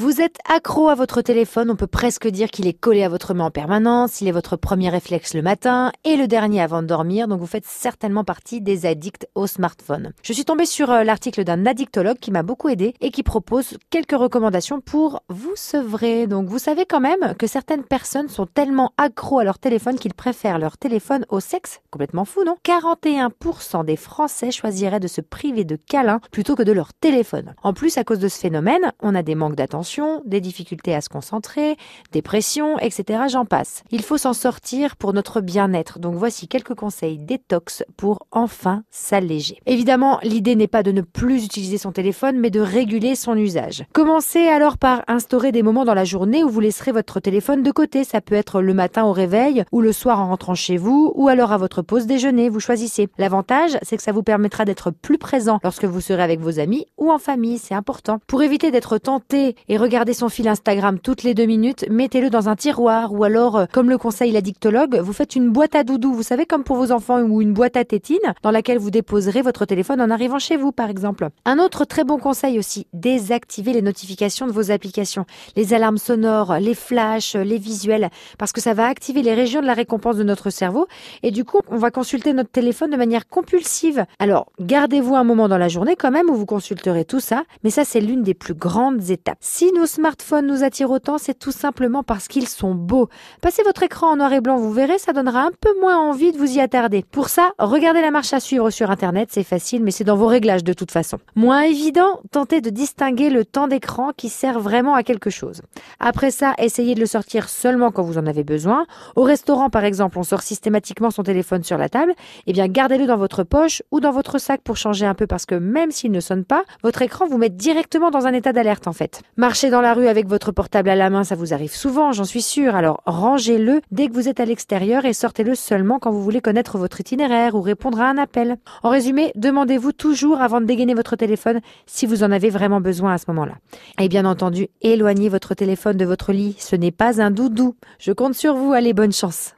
Vous êtes accro à votre téléphone, on peut presque dire qu'il est collé à votre main en permanence, il est votre premier réflexe le matin et le dernier avant de dormir, donc vous faites certainement partie des addicts au smartphone. Je suis tombée sur euh, l'article d'un addictologue qui m'a beaucoup aidé et qui propose quelques recommandations pour vous sevrer. Donc vous savez quand même que certaines personnes sont tellement accros à leur téléphone qu'ils préfèrent leur téléphone au sexe. Complètement fou, non? 41% des Français choisiraient de se priver de câlins plutôt que de leur téléphone. En plus, à cause de ce phénomène, on a des manques d'attention des difficultés à se concentrer, dépression, etc. J'en passe. Il faut s'en sortir pour notre bien-être. Donc voici quelques conseils détox pour enfin s'alléger. Évidemment, l'idée n'est pas de ne plus utiliser son téléphone, mais de réguler son usage. Commencez alors par instaurer des moments dans la journée où vous laisserez votre téléphone de côté. Ça peut être le matin au réveil, ou le soir en rentrant chez vous, ou alors à votre pause déjeuner. Vous choisissez. L'avantage, c'est que ça vous permettra d'être plus présent lorsque vous serez avec vos amis ou en famille. C'est important. Pour éviter d'être tenté et regardez son fil Instagram toutes les deux minutes, mettez-le dans un tiroir ou alors, euh, comme le conseille l'addictologue, vous faites une boîte à doudou, vous savez, comme pour vos enfants ou une boîte à tétine dans laquelle vous déposerez votre téléphone en arrivant chez vous, par exemple. Un autre très bon conseil aussi, désactivez les notifications de vos applications, les alarmes sonores, les flashs, les visuels, parce que ça va activer les régions de la récompense de notre cerveau et du coup, on va consulter notre téléphone de manière compulsive. Alors, gardez-vous un moment dans la journée quand même où vous consulterez tout ça, mais ça c'est l'une des plus grandes étapes. Si nos smartphones nous attirent autant, c'est tout simplement parce qu'ils sont beaux. Passez votre écran en noir et blanc, vous verrez, ça donnera un peu moins envie de vous y attarder. Pour ça, regardez la marche à suivre sur Internet, c'est facile, mais c'est dans vos réglages de toute façon. Moins évident, tentez de distinguer le temps d'écran qui sert vraiment à quelque chose. Après ça, essayez de le sortir seulement quand vous en avez besoin. Au restaurant, par exemple, on sort systématiquement son téléphone sur la table. Eh bien, gardez-le dans votre poche ou dans votre sac pour changer un peu parce que même s'il ne sonne pas, votre écran vous met directement dans un état d'alerte en fait. Marchez dans la rue avec votre portable à la main, ça vous arrive souvent, j'en suis sûre. Alors rangez-le dès que vous êtes à l'extérieur et sortez-le seulement quand vous voulez connaître votre itinéraire ou répondre à un appel. En résumé, demandez-vous toujours avant de dégainer votre téléphone si vous en avez vraiment besoin à ce moment-là. Et bien entendu, éloignez votre téléphone de votre lit. Ce n'est pas un doudou. Je compte sur vous. Allez, bonne chance.